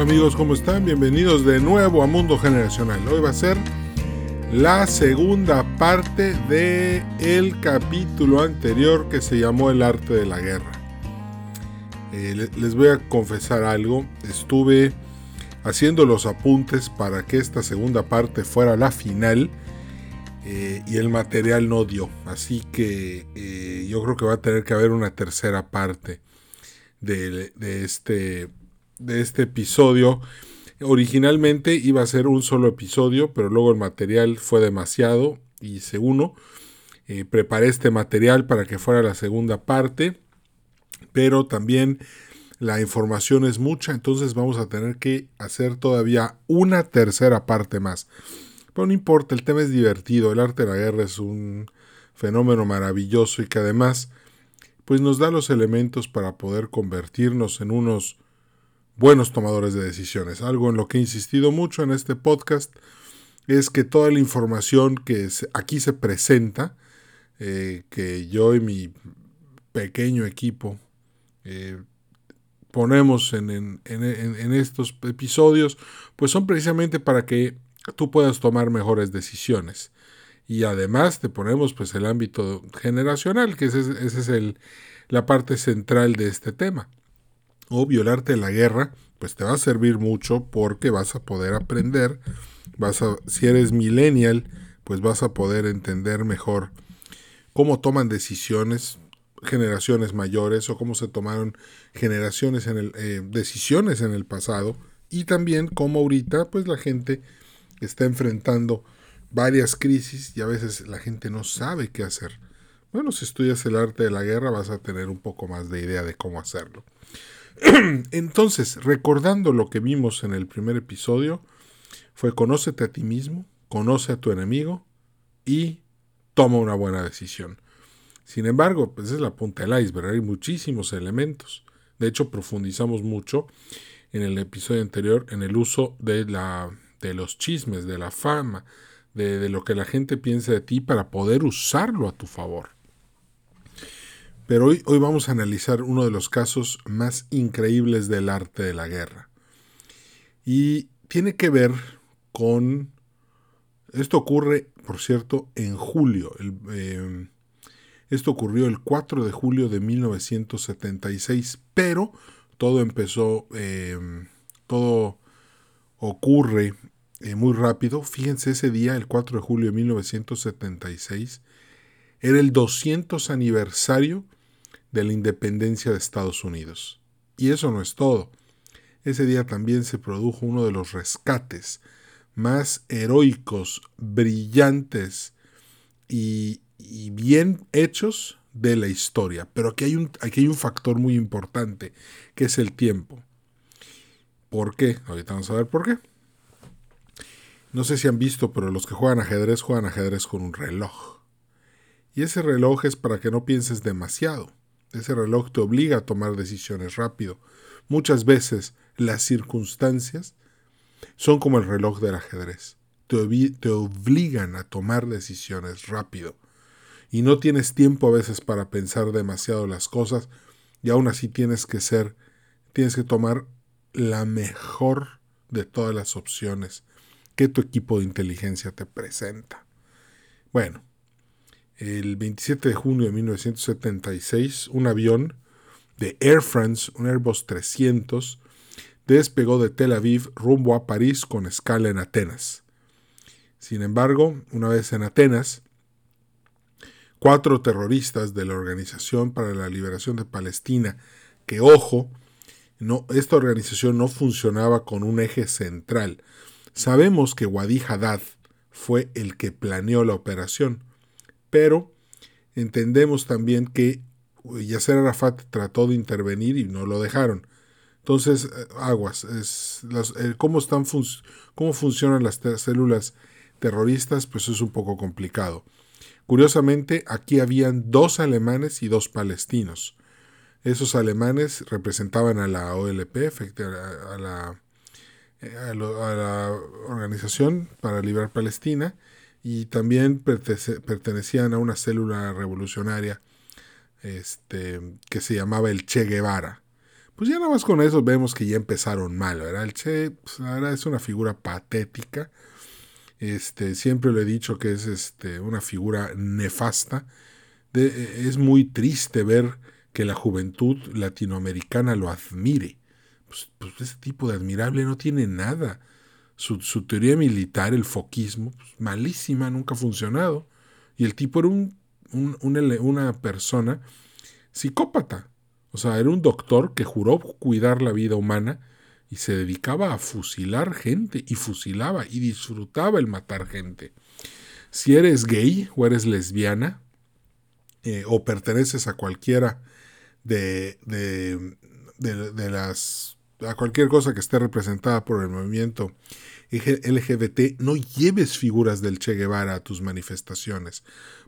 Hola amigos, ¿cómo están? Bienvenidos de nuevo a Mundo Generacional. Hoy va a ser la segunda parte de el capítulo anterior que se llamó El arte de la guerra. Eh, les voy a confesar algo. Estuve haciendo los apuntes para que esta segunda parte fuera la final eh, y el material no dio. Así que eh, yo creo que va a tener que haber una tercera parte de, este, de este episodio. Originalmente iba a ser un solo episodio, pero luego el material fue demasiado y según eh, preparé este material para que fuera la segunda parte, pero también la información es mucha, entonces vamos a tener que hacer todavía una tercera parte más. Pero no importa, el tema es divertido, el arte de la guerra es un fenómeno maravilloso y que además pues nos da los elementos para poder convertirnos en unos buenos tomadores de decisiones. Algo en lo que he insistido mucho en este podcast es que toda la información que aquí se presenta, eh, que yo y mi pequeño equipo eh, ponemos en, estos episodios, pues son precisamente para que tú puedas tomar mejores decisiones. Y además te ponemos pues el ámbito generacional, que ese, es el, la parte central de este tema. O violarte la guerra, pues te va a servir mucho porque vas a poder aprender, vas a, si eres millennial, pues vas a poder entender mejor cómo toman decisiones generaciones mayores o cómo se tomaron generaciones en el, eh, decisiones en el pasado y también cómo ahorita pues la gente está enfrentando varias crisis y a veces la gente no sabe qué hacer. Bueno, si estudias el arte de la guerra vas a tener un poco más de idea de cómo hacerlo. Entonces, recordando lo que vimos en el primer episodio, fue conócete a ti mismo, conoce a tu enemigo y toma una buena decisión. Sin embargo, pues es la punta del iceberg, hay muchísimos elementos. De hecho, profundizamos mucho en el episodio anterior en el uso de la de los chismes, de la fama, de, lo que la gente piensa de ti para poder usarlo a tu favor. Pero hoy, hoy vamos a analizar uno de los casos más increíbles del arte de la guerra. Y tiene que ver con... Esto ocurre, por cierto, en julio. Eh, esto ocurrió el 4 de julio de 1976, pero todo empezó, eh, todo ocurre eh, muy rápido. Fíjense, ese día, el 4 de julio de 1976, era el 200 aniversario de la independencia de Estados Unidos. Y eso no es todo. Ese día también se produjo uno de los rescates más heroicos, brillantes y, bien hechos de la historia. Pero aquí hay, un, aquí hay un factor muy importante, que es el tiempo. ¿Por qué? Ahorita vamos a ver por qué. No sé si han visto, pero los que juegan ajedrez juegan ajedrez con un reloj. Y ese reloj es para que no pienses demasiado. Ese reloj te obliga a tomar decisiones rápido. Muchas veces las circunstancias son como el reloj del ajedrez. Te, obligan a tomar decisiones rápido. Y no tienes tiempo a veces para pensar demasiado las cosas y aún así tienes que ser, tienes que tomar la mejor de todas las opciones que tu equipo de inteligencia te presenta. Bueno, el 27 de junio de 1976, un avión de Air France, un Airbus 300, despegó de Tel Aviv rumbo a París con escala en Atenas. Sin embargo, una vez en Atenas, cuatro terroristas de la Organización para la Liberación de Palestina, que ojo, no, esta organización no funcionaba con un eje central, Sabemos que Wadi Haddad fue el que planeó la operación, pero entendemos también que Yasser Arafat trató de intervenir y no lo dejaron. Entonces, eh, aguas, es ¿cómo, están cómo funcionan las células terroristas, pues es un poco complicado. Curiosamente, aquí habían dos alemanes y dos palestinos. Esos alemanes representaban a la OLP, a la a, la Organización para Liberar Palestina y también pertenecían a una célula revolucionaria este, que se llamaba el Che Guevara. Pues ya nada más con eso vemos que ya empezaron mal. El Che, pues, es una figura patética. Este, siempre lo he dicho que es este, una figura nefasta. De, es muy triste ver que la juventud latinoamericana lo admire. Pues, pues ese tipo de admirable no tiene nada. Su, teoría militar, el foquismo, pues, malísima, nunca ha funcionado. Y el tipo era un, una persona psicópata. O sea, era un doctor que juró cuidar la vida humana y se dedicaba a fusilar gente y fusilaba y disfrutaba el matar gente. Si eres gay o eres lesbiana eh, o perteneces a cualquiera de, de, de, las a cualquier cosa que esté representada por el movimiento LGBT, no lleves figuras del Che Guevara a tus manifestaciones.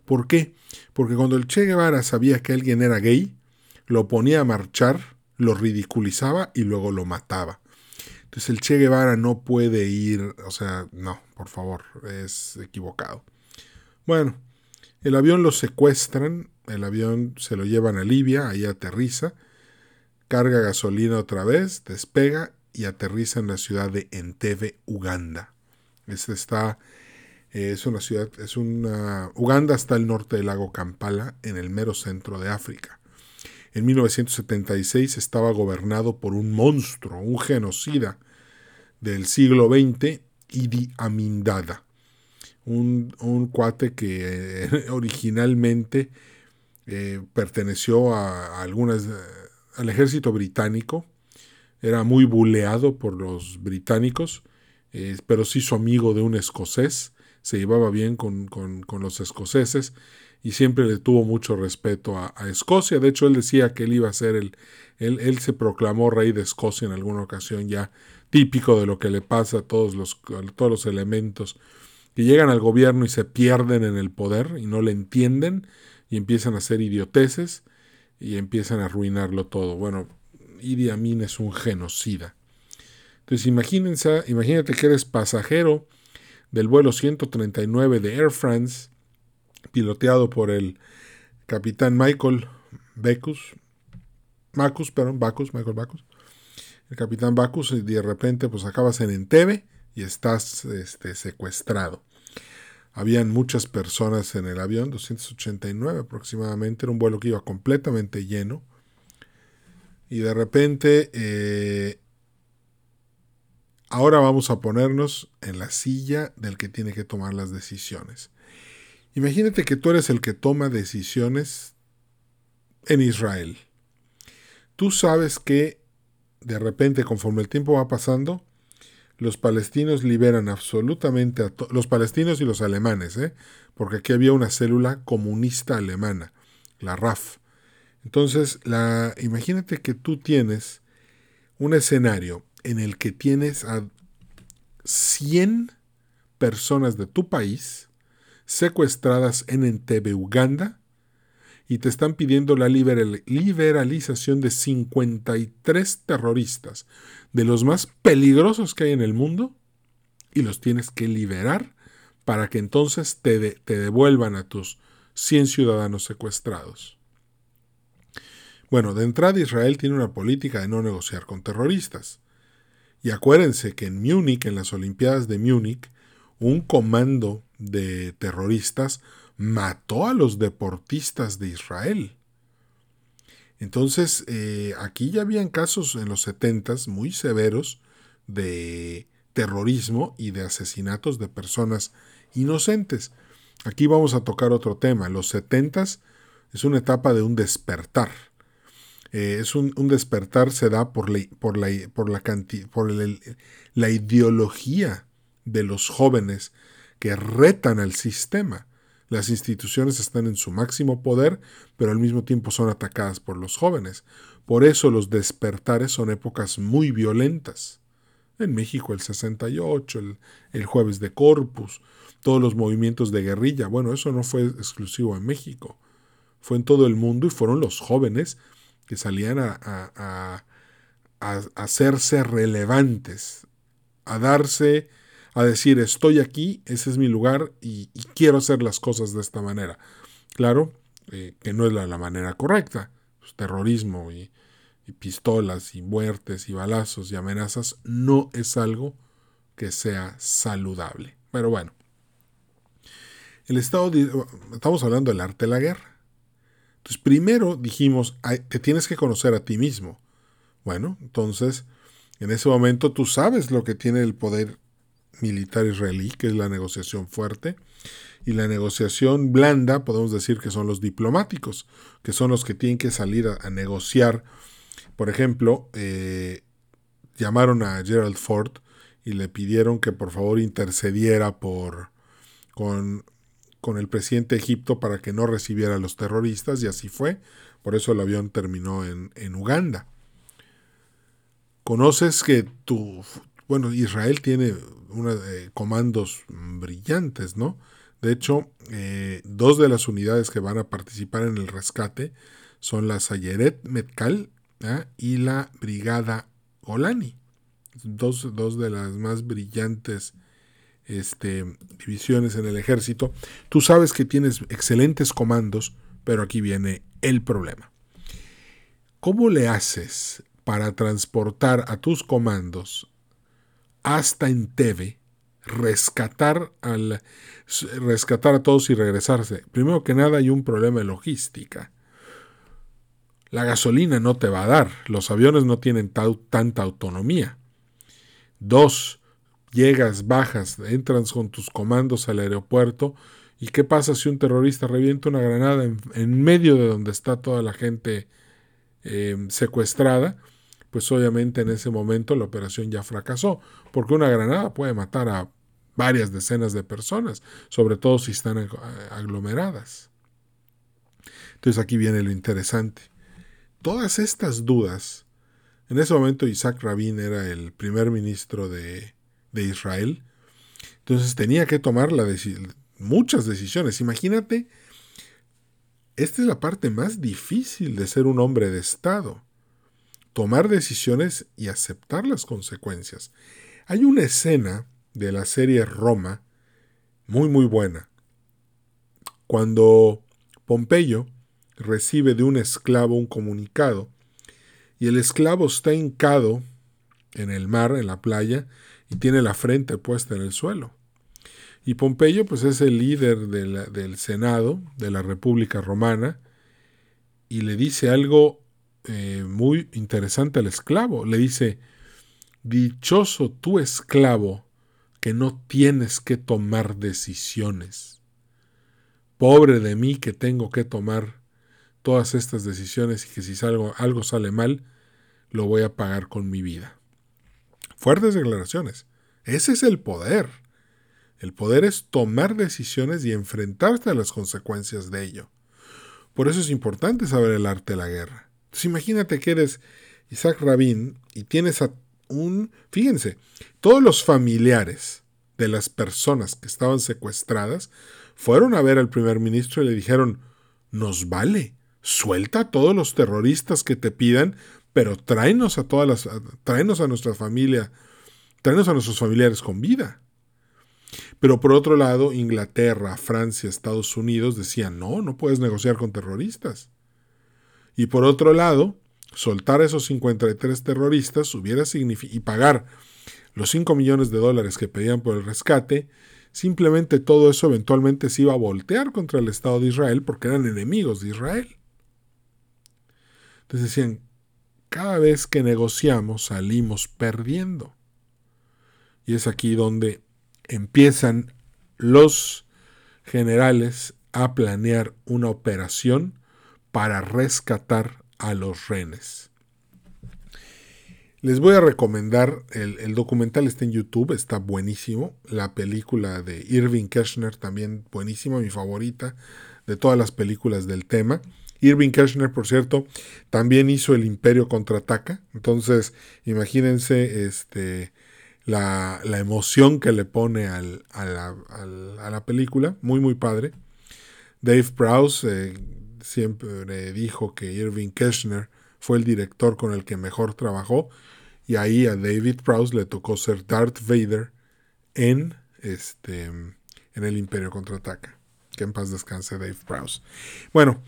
¿Por qué? Porque cuando el Che Guevara sabía que alguien era gay, lo ponía a marchar, lo ridiculizaba y luego lo mataba. Entonces el Che Guevara no puede ir, o sea, no, por favor, es equivocado. Bueno, el avión lo secuestran, el avión se lo llevan a Libia, ahí aterriza, carga gasolina otra vez, despega y aterriza en la ciudad de Entebbe, Uganda. Este está, es una ciudad, es una, Uganda está al norte del lago Kampala, en el mero centro de África. En 1976 estaba gobernado por un monstruo, un genocida del siglo XX, Idi Amin Dada, un, cuate que eh, originalmente eh, perteneció a, algunas, al ejército británico, era muy buleado por los británicos, eh, pero se hizo amigo de un escocés, se llevaba bien con, con los escoceses y siempre le tuvo mucho respeto a, Escocia. De hecho, él decía que él iba a ser el, él, él, se proclamó rey de Escocia en alguna ocasión ya, típico de lo que le pasa a todos los, todos los elementos que llegan al gobierno y se pierden en el poder y no le entienden y empiezan a hacer idioteces y empiezan a arruinarlo todo. Bueno, Idi Amin es un genocida. Entonces imagínense, imagínate que eres pasajero del vuelo 139 de Air France piloteado por el capitán Michael Bacus, Bacus, perdón, Bacus, Michael Bacus, el capitán Bacus, y de repente pues acabas en Entebbe y estás este, secuestrado. Habían muchas personas en el avión, 289 aproximadamente, era un vuelo que iba completamente lleno. Y de repente, eh, ahora vamos a ponernos en la silla del que tiene que tomar las decisiones. Imagínate que tú eres el que toma decisiones en Israel. Tú sabes que de repente, conforme el tiempo va pasando, los palestinos liberan absolutamente a los palestinos y los alemanes, ¿eh? porque aquí había una célula comunista alemana, la RAF. Entonces, la, imagínate que tú tienes un escenario en el que tienes a 100 personas de tu país secuestradas en Entebbe, Uganda, y te están pidiendo la liberalización de 53 terroristas, de los más peligrosos que hay en el mundo, y los tienes que liberar para que entonces te, te devuelvan a tus 100 ciudadanos secuestrados. Bueno, de entrada Israel tiene una política de no negociar con terroristas. Y acuérdense que en Múnich, en las Olimpiadas de Múnich, un comando de terroristas mató a los deportistas de Israel. Entonces, eh, aquí ya habían casos en los 70 muy severos de terrorismo y de asesinatos de personas inocentes. Aquí vamos a tocar otro tema. Los 70 es una etapa de un despertar. Eh, es un, despertar se da por la, por la, por la, por la ideología de los jóvenes que retan al sistema. Las instituciones están en su máximo poder, pero al mismo tiempo son atacadas por los jóvenes. Por eso los despertares son épocas muy violentas. En México el 68, el, el jueves de Corpus, todos los movimientos de guerrilla. Bueno, eso no fue exclusivo en México. Fue en todo el mundo y fueron los jóvenes que salían a, a, a hacerse relevantes, a darse a decir estoy aquí, ese es mi lugar y, quiero hacer las cosas de esta manera. Claro, eh, que no es la, manera correcta, pues, terrorismo y, y pistolas y muertes y balazos y amenazas no es algo que sea saludable. Pero bueno, el Estado, estamos hablando del arte de la guerra. Entonces, primero dijimos, te tienes que conocer a ti mismo. Bueno, entonces, en ese momento tú sabes lo que tiene el poder militar israelí, que es la negociación fuerte, y la negociación blanda, podemos decir que son los diplomáticos, que son los que tienen que salir a, negociar. Por ejemplo, eh, llamaron a Gerald Ford y le pidieron que por favor intercediera por, con, con el presidente de Egipto para que no recibiera a los terroristas, y así fue. Por eso el avión terminó en, en Uganda. Conoces que tu, bueno, Israel tiene una, eh, comandos brillantes, ¿no? De hecho, eh, dos de las unidades que van a participar en el rescate son la Sayeret Metkal ¿ah? y la Brigada Golani. Dos, dos, de las más brillantes este, divisiones en el ejército. Tú sabes que tienes excelentes comandos, pero aquí viene el problema. ¿Cómo le haces para transportar a tus comandos hasta Entebbe rescatar, al, rescatar a todos y regresarse. Primero que nada hay un problema de logística. La gasolina no te va a dar, los aviones no tienen tanta autonomía. Dos, llegas, bajas, entras con tus comandos al aeropuerto y qué pasa si un terrorista revienta una granada en, medio de donde está toda la gente eh, secuestrada pues obviamente en ese momento la operación ya fracasó, porque una granada puede matar a varias decenas de personas, sobre todo si están aglomeradas. Entonces aquí viene lo interesante. Todas estas dudas, en ese momento Isaac Rabin era el primer ministro de, Israel, entonces tenía que tomar muchas decisiones. Imagínate, esta es la parte más difícil de ser un hombre de Estado tomar decisiones y aceptar las consecuencias. Hay una escena de la serie Roma muy muy buena. Cuando Pompeyo recibe de un esclavo un comunicado y el esclavo está hincado en el mar, en la playa, y tiene la frente puesta en el suelo. Y Pompeyo pues es el líder del Senado de la República Romana y le dice algo eh, muy interesante al esclavo. Le dice, dichoso tu esclavo que no tienes que tomar decisiones. Pobre de mí que tengo que tomar todas estas decisiones y que si algo, algo sale mal, lo voy a pagar con mi vida. Fuertes declaraciones. Ese es el poder. El poder es tomar decisiones y enfrentarte a las consecuencias de ello. Por eso es importante saber el arte de la guerra. Entonces imagínate que eres Isaac Rabin y tienes a un... Fíjense, todos los familiares de las personas que estaban secuestradas fueron a ver al primer ministro y le dijeron, nos vale, suelta a todos los terroristas que te pidan, pero tráenos a todas las, tráenos a nuestra familia, tráenos a nuestros familiares con vida. Pero por otro lado, Inglaterra, Francia, Estados Unidos decían, no, no puedes negociar con terroristas. Y por otro lado, soltar a esos 53 terroristas hubiera y pagar los 5 millones de dólares que pedían por el rescate, simplemente todo eso eventualmente se iba a voltear contra el Estado de Israel porque eran enemigos de Israel. Entonces decían, cada vez que negociamos salimos perdiendo. Y es aquí donde empiezan los generales a planear una operación para rescatar a los renes. Les voy a recomendar, el, documental está en YouTube, está buenísimo. La película de Irving Kirchner también buenísima, mi favorita de todas las películas del tema. Irving Kirchner, por cierto, también hizo El Imperio contraataca. Entonces, imagínense este, la, emoción que le pone a, la, película. Muy, muy padre. Dave Prowse, eh, siempre dijo que Irving Kirchner fue el director con el que mejor trabajó y ahí a David Prowse le tocó ser Darth Vader en este en el Imperio contraataca. Que en paz descanse Dave Prowse. Bueno,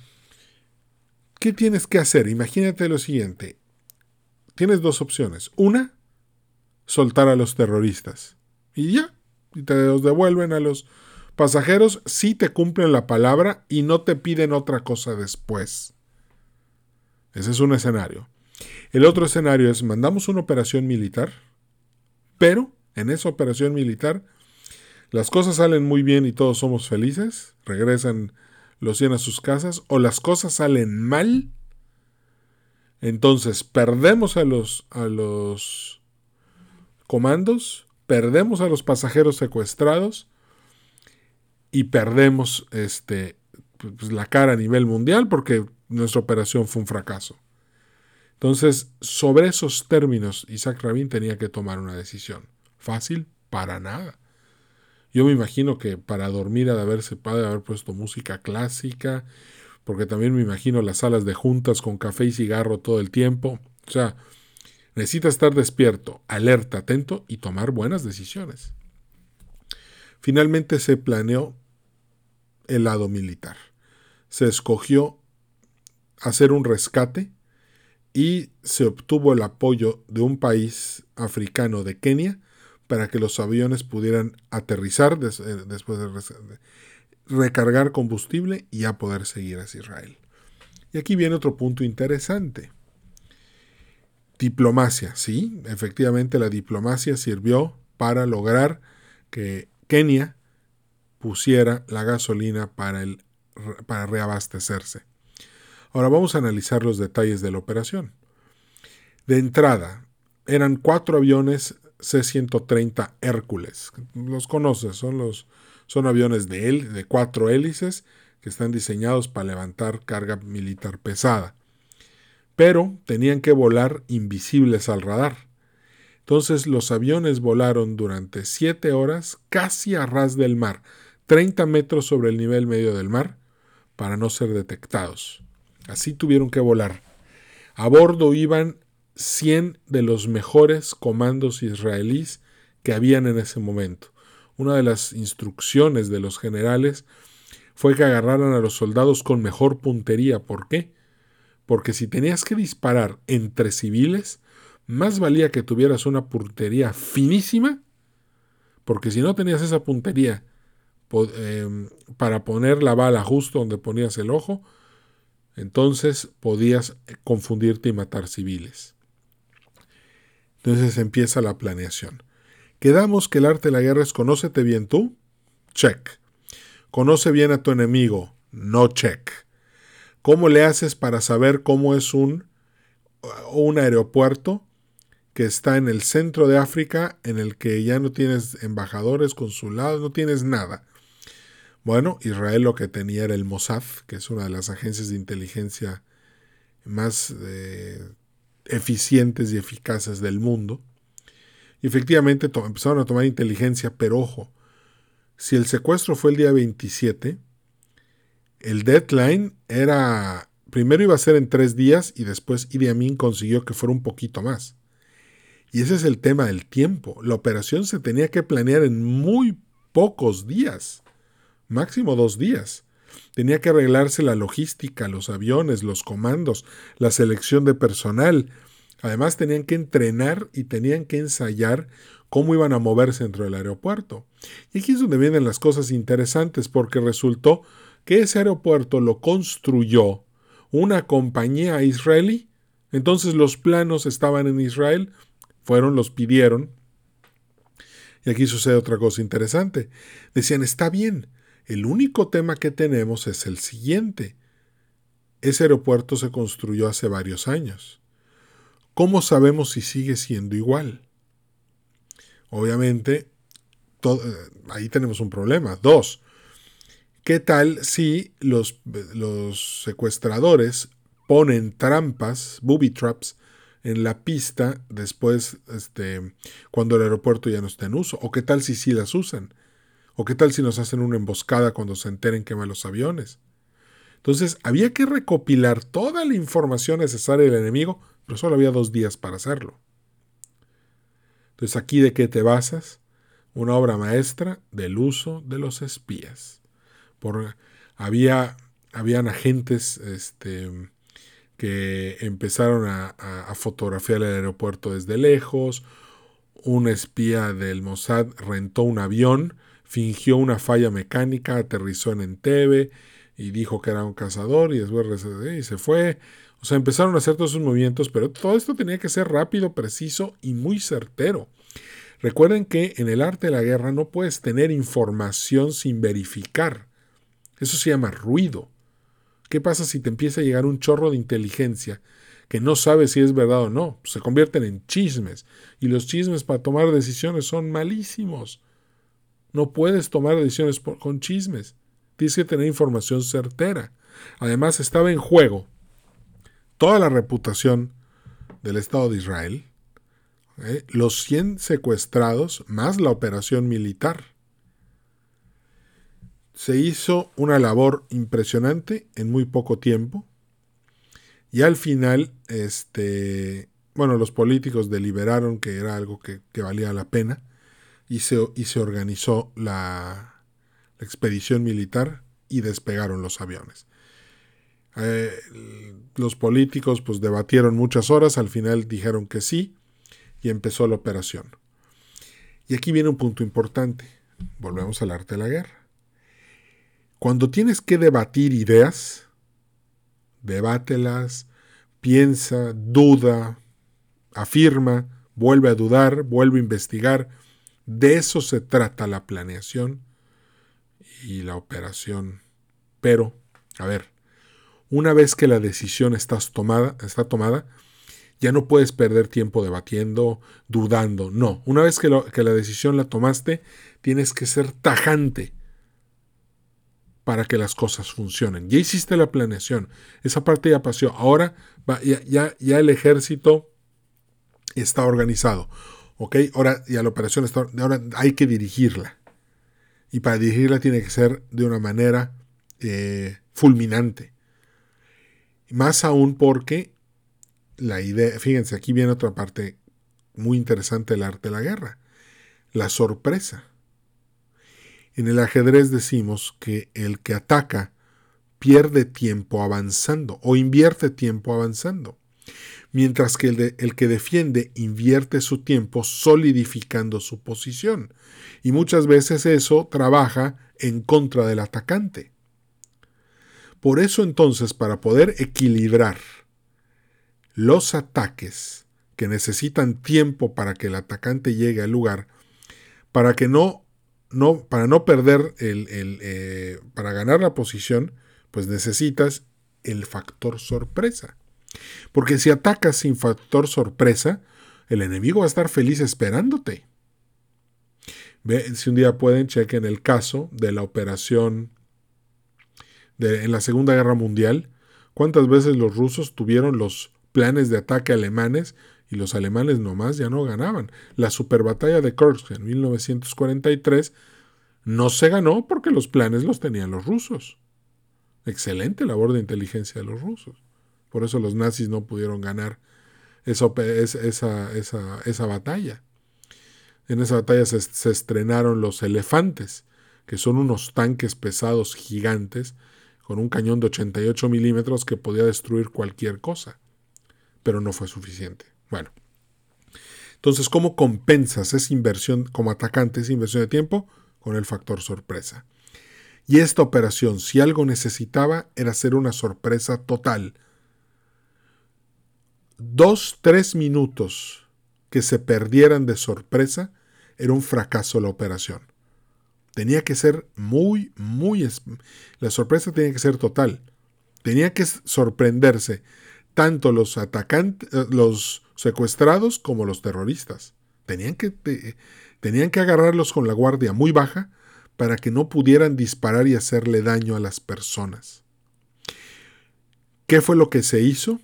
¿qué tienes que hacer? Imagínate lo siguiente. tienes dos opciones. Una, soltar a los terroristas. Y ya, y te los devuelven a los pasajeros si te cumplen la palabra y no te piden otra cosa después. Ese es un escenario. El otro escenario es mandamos una operación militar, pero en esa operación militar las cosas salen muy bien y todos somos felices, regresan los 100 a sus casas, o las cosas salen mal, entonces perdemos a los, a los comandos, perdemos a los pasajeros secuestrados y perdemos este, pues, la cara a nivel mundial porque nuestra operación fue un fracaso. Entonces, sobre esos términos, Isaac Rabin tenía que tomar una decisión. Fácil, para nada. Yo me imagino que para dormir ha de haberse de haber puesto música clásica, porque también me imagino las salas de juntas con café y cigarro todo el tiempo. O sea, necesita estar despierto, alerta, atento y tomar buenas decisiones. Finalmente se planeó el lado militar. Se escogió hacer un rescate y se obtuvo el apoyo de un país africano de Kenia para que los aviones pudieran aterrizar eh, después de recargar combustible y ya poder seguir hacia Israel. Y aquí viene otro punto interesante. Diplomacia, sí, efectivamente la diplomacia sirvió para lograr que Kenia pusiera la gasolina para, el, para reabastecerse. Ahora vamos a analizar los detalles de la operación. De entrada, eran cuatro aviones C-130 Hércules. Los conoces, son, los, son aviones de, de cuatro hélices que están diseñados para levantar carga militar pesada. Pero tenían que volar invisibles al radar. Entonces los aviones volaron durante siete horas casi a ras del mar, 30 metros sobre el nivel medio del mar, para no ser detectados. Así tuvieron que volar. A bordo iban 100 de los mejores comandos israelíes que habían en ese momento. Una de las instrucciones de los generales fue que agarraran a los soldados con mejor puntería. ¿Por qué? Porque si tenías que disparar entre civiles, más valía que tuvieras una puntería finísima, porque si no tenías esa puntería em, para poner la bala justo donde ponías el ojo, entonces podías confundirte y matar civiles. Entonces empieza la planeación. Quedamos que el arte de la guerra es conócete bien tú. Check. Conoce bien a tu enemigo. No check. ¿Cómo le haces para saber cómo es un, un aeropuerto que está en el centro de África, en el que ya no tienes embajadores, consulados, no tienes nada? Bueno, Israel lo que tenía era el Mossad, que es una de las agencias de inteligencia más eh, eficientes y eficaces del mundo. Y efectivamente empezaron a tomar inteligencia, pero ojo, si el secuestro fue el día 27, el deadline era, primero iba a ser en tres días y después Idi Amin consiguió que fuera un poquito más. Y ese es el tema del tiempo. La operación se tenía que planear en muy pocos días, máximo dos días. Tenía que arreglarse la logística, los aviones, los comandos, la selección de personal. Además tenían que entrenar y tenían que ensayar cómo iban a moverse dentro del aeropuerto. Y aquí es donde vienen las cosas interesantes porque resultó que ese aeropuerto lo construyó una compañía israelí. Entonces los planos estaban en Israel, fueron, los pidieron. Y aquí sucede otra cosa interesante. Decían, está bien, el único tema que tenemos es el siguiente. Ese aeropuerto se construyó hace varios años. ¿Cómo sabemos si sigue siendo igual? Obviamente, eh, ahí tenemos un problema. Dos, ¿qué tal si los, secuestradores ponen trampas, booby traps, en la pista después, este, cuando el aeropuerto ya no está en uso? ¿O qué tal si sí las usan? ¿O qué tal si nos hacen una emboscada cuando se enteren que van los aviones? Entonces, había que recopilar toda la información necesaria del enemigo, pero solo había dos días para hacerlo. Entonces, ¿aquí de qué te basas? Una obra maestra del uso de los espías. Por, había, habían agentes este, que empezaron a, fotografiar el aeropuerto desde lejos. Un espía del Mossad rentó un avión, fingió una falla mecánica, aterrizó en Entebbe y dijo que era un cazador y después y se fue. O sea, empezaron a hacer todos sus movimientos, pero todo esto tenía que ser rápido, preciso y muy certero. Recuerden que en el arte de la guerra no puedes tener información sin verificar. Eso se llama ruido. ¿Qué pasa si te empieza a llegar un chorro de inteligencia que no sabe si es verdad o no? Se convierten en chismes. Y los chismes para tomar decisiones son malísimos. No puedes tomar decisiones con chismes. Tienes que tener información certera. Además, estaba en juego toda la reputación del Estado de Israel, ¿eh? los 100 secuestrados más la operación militar se hizo una labor impresionante en muy poco tiempo. Y al final, este, bueno, los políticos deliberaron que era algo que, valía la pena y se, y se organizó la, expedición militar y despegaron los aviones. Eh, los políticos pues debatieron muchas horas, al final dijeron que sí y empezó la operación. Y aquí viene un punto importante. Volvemos al arte de la guerra. Cuando tienes que debatir ideas, debátelas, piensa, duda, afirma, vuelve a dudar, vuelve a investigar. De eso se trata la planeación y la operación. Pero, a ver, una vez que la decisión está tomada, está tomada, ya no puedes perder tiempo debatiendo, dudando. No, una vez que, la decisión la tomaste, tienes que ser tajante para que las cosas funcionen. Ya hiciste la planeación, esa parte ya pasó. Ahora ya, ya, el ejército está organizado. ¿Ok? Ahora ya la operación está. Ahora hay que dirigirla. Y para dirigirla tiene que ser de una manera eh, fulminante. Más aún porque la idea. Fíjense, aquí viene otra parte muy interesante del arte de la guerra: la sorpresa. En el ajedrez decimos que el que ataca pierde tiempo avanzando o invierte tiempo avanzando, mientras que el, que defiende invierte su tiempo solidificando su posición. Y muchas veces eso trabaja en contra del atacante. Por eso entonces, para poder equilibrar los ataques que necesitan tiempo para que el atacante llegue al lugar, para que no no, para no perder el, eh, para ganar la posición, pues necesitas el factor sorpresa. Porque si atacas sin factor sorpresa, el enemigo va a estar feliz esperándote. Ve, si un día pueden, chequen el caso de la operación en la Segunda Guerra Mundial, cuántas veces los rusos tuvieron los planes de ataque alemanes y los alemanes nomás ya no ganaban. La superbatalla de Kursk en 1943 no se ganó porque los planes los tenían los rusos. Excelente labor de inteligencia de los rusos. Por eso los nazis no pudieron ganar esa, esa, esa, batalla. En esa batalla se, se, estrenaron los elefantes, que son unos tanques pesados gigantes con un cañón de 88 milímetros que podía destruir cualquier cosa. Pero no fue suficiente. Bueno. Entonces, ¿cómo compensas esa inversión como atacante, esa inversión de tiempo? Con el factor sorpresa. Y esta operación, si algo necesitaba, era ser una sorpresa total. Dos, tres minutos que se perdieran de sorpresa, era un fracaso la operación. Tenía que ser muy, muy... La sorpresa tenía que ser total. Tenía que sorprenderse tanto los atacantes, eh, los secuestrados como los terroristas. Tenían que, tenían que agarrarlos con la guardia muy baja para que no pudieran disparar y hacerle daño a las personas. ¿Qué fue lo que se hizo?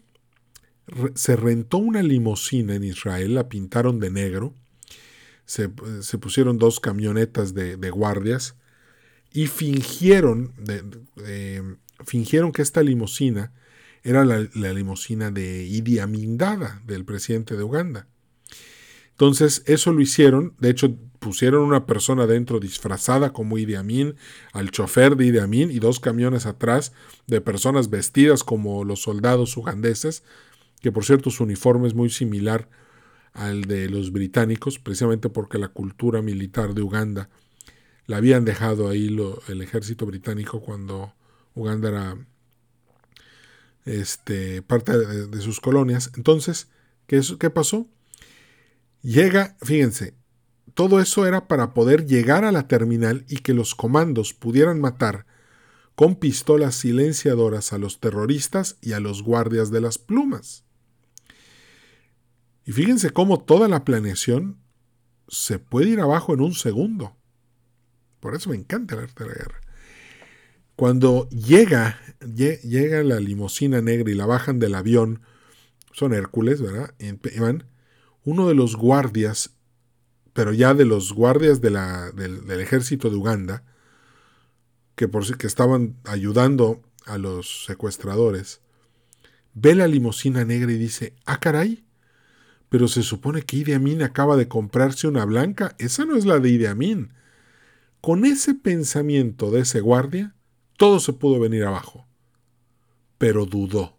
Se rentó una limusina en Israel, la pintaron de negro, se, pusieron dos camionetas de, guardias y fingieron, fingieron que esta limusina era la, limusina de Idi Amin Dada, del presidente de Uganda. Entonces, eso lo hicieron, de hecho, pusieron una persona dentro disfrazada como Idi Amin, al chofer de Idi Amin y dos camiones atrás de personas vestidas como los soldados ugandeses, que por cierto su uniforme es muy similar al de los británicos, precisamente porque la cultura militar de Uganda la habían dejado ahí el ejército británico cuando Uganda era este, parte de, sus colonias. Entonces, ¿qué, ¿qué pasó? Llega, fíjense, todo eso era para poder llegar a la terminal y que los comandos pudieran matar con pistolas silenciadoras a los terroristas y a los guardias de las plumas. Y fíjense cómo toda la planeación se puede ir abajo en un segundo. Por eso me encanta el arte de la guerra. Cuando llega, llega la limusina negra y la bajan del avión, son Hércules, ¿verdad? uno de los guardias pero ya de los guardias de la, del, ejército de Uganda, que, por, que estaban ayudando a los secuestradores, ve la limusina negra y dice, ah caray, pero se supone que Idi Amin acaba de comprarse una blanca, esa no es la de Idi Amin. Con ese pensamiento de ese guardia, todo se pudo venir abajo. Pero dudó.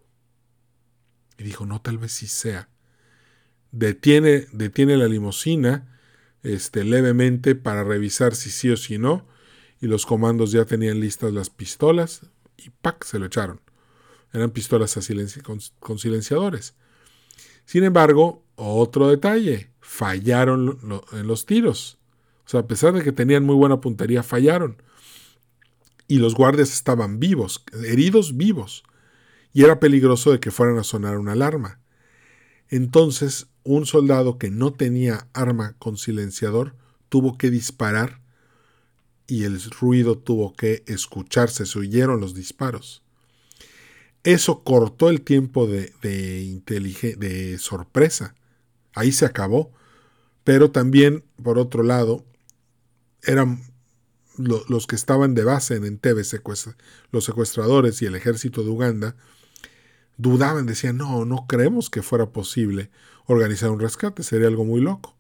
Y dijo, no, tal vez sí sea. Detiene, detiene la limusina este, levemente para revisar si sí o si no, y los comandos ya tenían listas las pistolas y ¡pac! se lo echaron. Eran pistolas con, silenciadores. Sin embargo, otro detalle, fallaron en los tiros. O sea, a pesar de que tenían muy buena puntería, fallaron. Y los guardias estaban vivos, heridos vivos. Y era peligroso de que fueran a sonar una alarma. Entonces un soldado que no tenía arma con silenciador tuvo que disparar y el ruido tuvo que escucharse, se oyeron los disparos. Eso cortó el tiempo de, de, de sorpresa. Ahí se acabó. Pero también, por otro lado, eran los que estaban de base en Entebbe, los secuestradores y el ejército de Uganda, dudaban, decían, no, no creemos que fuera posible organizar un rescate, sería algo muy loco.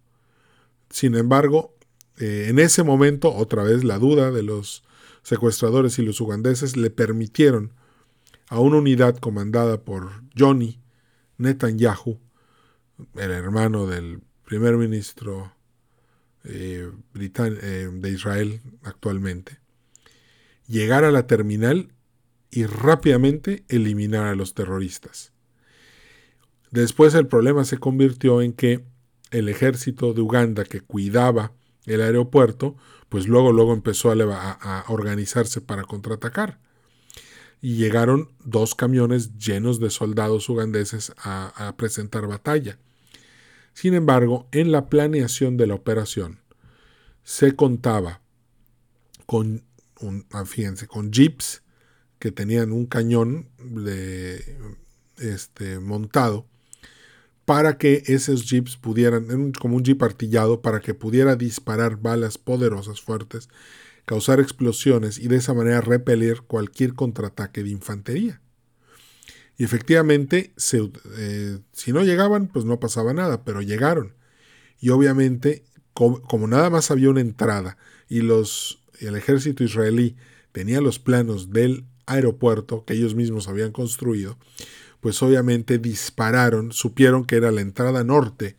Sin embargo, eh, en ese momento, otra vez la duda de los secuestradores y los ugandeses le permitieron a una unidad comandada por Johnny Netanyahu, el hermano del primer ministro eh, eh, de Israel actualmente, llegar a la terminal y rápidamente eliminar a los terroristas. Después el problema se convirtió en que el ejército de Uganda que cuidaba el aeropuerto, pues luego, luego empezó a, organizarse para contraatacar. Y llegaron dos camiones llenos de soldados ugandeses a, presentar batalla. Sin embargo, en la planeación de la operación se contaba con, un, ah, fíjense, con jeeps que tenían un cañón este, montado para que esos jeeps pudieran, como un jeep artillado, para que pudiera disparar balas poderosas, fuertes, causar explosiones y de esa manera repeler cualquier contraataque de infantería. Y efectivamente, eh, si no llegaban, pues no pasaba nada, pero llegaron. Y obviamente, como, como nada más había una entrada y los, el ejército israelí tenía los planos del aeropuerto que ellos mismos habían construido, pues obviamente dispararon, supieron que era la entrada norte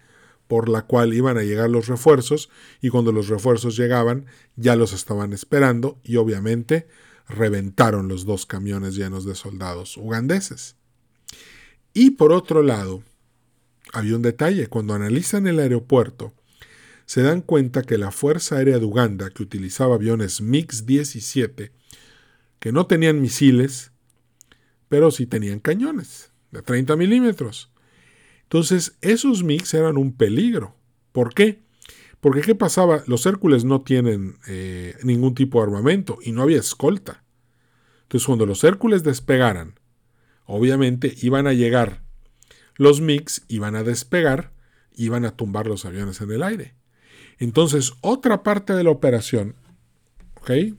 por la cual iban a llegar los refuerzos y cuando los refuerzos llegaban ya los estaban esperando y obviamente reventaron los dos camiones llenos de soldados ugandeses. Y por otro lado, había un detalle, cuando analizan el aeropuerto, se dan cuenta que la Fuerza Aérea de Uganda, que utilizaba aviones MiX-17, que no tenían misiles, pero sí tenían cañones de 30 milímetros. Entonces, esos MiGs eran un peligro. ¿Por qué? Porque ¿qué pasaba? Los Hércules no tienen eh, ningún tipo de armamento y no había escolta. Entonces, cuando los Hércules despegaran, obviamente iban a llegar los MiGs, iban a despegar, iban a tumbar los aviones en el aire. Entonces, otra parte de la operación, ¿ok? Eh,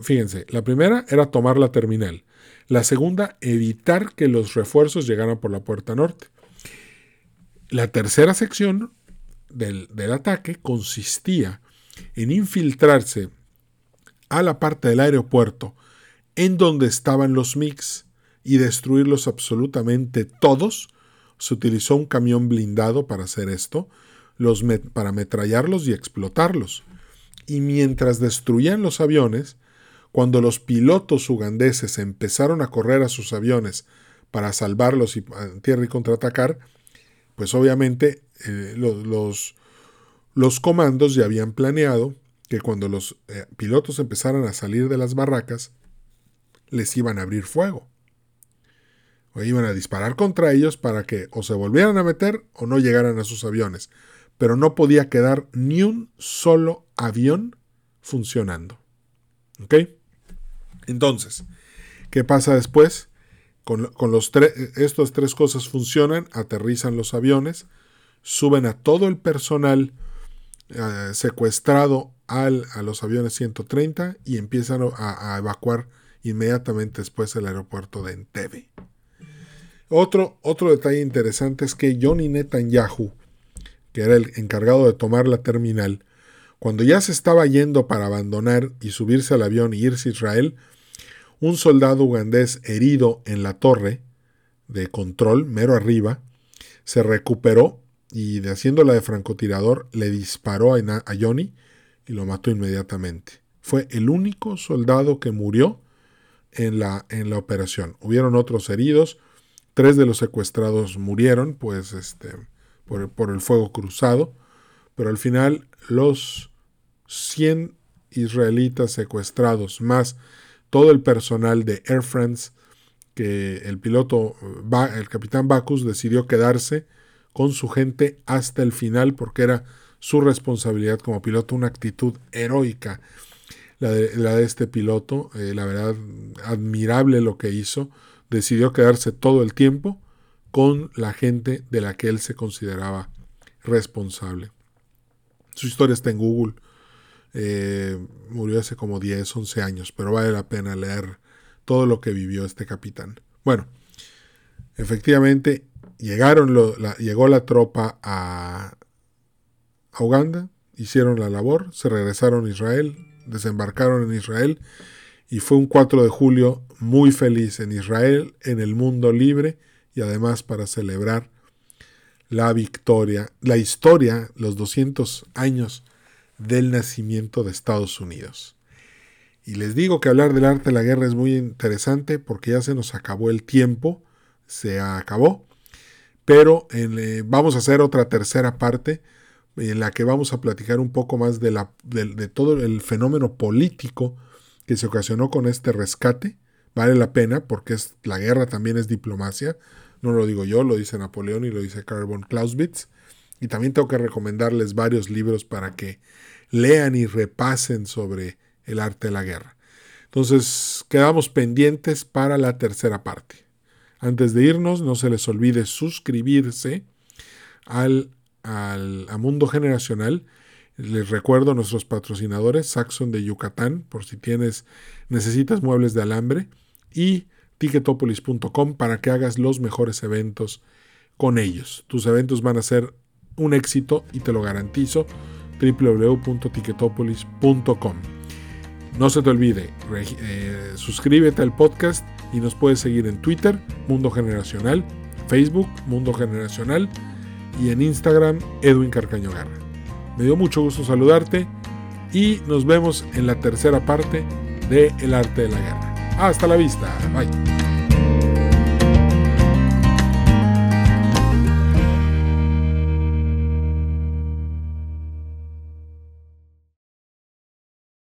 fíjense, la primera era tomar la terminal. La segunda, evitar que los refuerzos llegaran por la puerta norte. La tercera sección del, del ataque consistía en infiltrarse a la parte del aeropuerto en donde estaban los MiGs y destruirlos absolutamente todos. Se utilizó un camión blindado para hacer esto, para ametrallarlos y explotarlos. Y mientras destruían los aviones, cuando los pilotos ugandeses empezaron a correr a sus aviones para salvarlos y tierra y contraatacar, pues obviamente eh, los, los, comandos ya habían planeado que cuando los eh, pilotos empezaran a salir de las barracas, les iban a abrir fuego. O iban a disparar contra ellos para que o se volvieran a meter o no llegaran a sus aviones. Pero no podía quedar ni un solo avión funcionando. ¿Ok? Entonces, ¿qué pasa después? Con, los estas tres cosas funcionan, aterrizan los aviones, suben a todo el personal eh, secuestrado al, a los aviones 130 y empiezan a, evacuar inmediatamente después el aeropuerto de Entebbe. Otro, otro detalle interesante es que Johnny Netanyahu, que era el encargado de tomar la terminal, cuando ya se estaba yendo para abandonar y subirse al avión y irse a Israel, un soldado ugandés herido en la torre de control, mero arriba, se recuperó y de haciéndola de francotirador le disparó a, Johnny y lo mató inmediatamente. Fue el único soldado que murió en la, en la operación. Hubieron otros heridos, tres de los secuestrados murieron, pues este, por, por el fuego cruzado, pero al final los 100 israelitas secuestrados más todo el personal de Air France, que el piloto, el capitán Bacchus decidió quedarse con su gente hasta el final porque era su responsabilidad como piloto, una actitud heroica la de, este piloto, eh, la verdad admirable lo que hizo, decidió quedarse todo el tiempo con la gente de la que él se consideraba responsable. Su historia está en Google, eh, murió hace como 10, 11 años, pero vale la pena leer todo lo que vivió este capitán. Bueno, efectivamente llegaron llegó la tropa a, a Uganda, hicieron la labor, se regresaron a Israel, desembarcaron en Israel y fue un 4 de julio muy feliz en Israel, en el mundo libre y además para celebrar la victoria, la historia, los 200 años del nacimiento de Estados Unidos. Y les digo que hablar del arte de la guerra es muy interesante porque ya se nos acabó el tiempo, se acabó, pero eh, vamos a hacer otra tercera parte en la que vamos a platicar un poco más de, la, de, todo el fenómeno político que se ocasionó con este rescate. Vale la pena porque es, la guerra también es diplomacia. No lo digo yo, lo dice Napoleón y lo dice Carbon Clausewitz. Y también tengo que recomendarles varios libros para que lean y repasen sobre el arte de la guerra. Entonces, quedamos pendientes para la tercera parte. Antes de irnos, no se les olvide suscribirse al, al a Mundo Generacional. Les recuerdo a nuestros patrocinadores, Saxon de Yucatán, por si tienes, necesitas muebles de alambre, y ticketopolis.com para que hagas los mejores eventos con ellos. Tus eventos van a ser un éxito y te lo garantizo www.ticketopolis.com. No se te olvide, eh, suscríbete al podcast y nos puedes seguir en Twitter, Mundo Generacional, Facebook, Mundo Generacional y en Instagram, Edwin Carcaño Garra. Me dio mucho gusto saludarte y nos vemos en la tercera parte de El Arte de la Guerra. Hasta la vista, bye.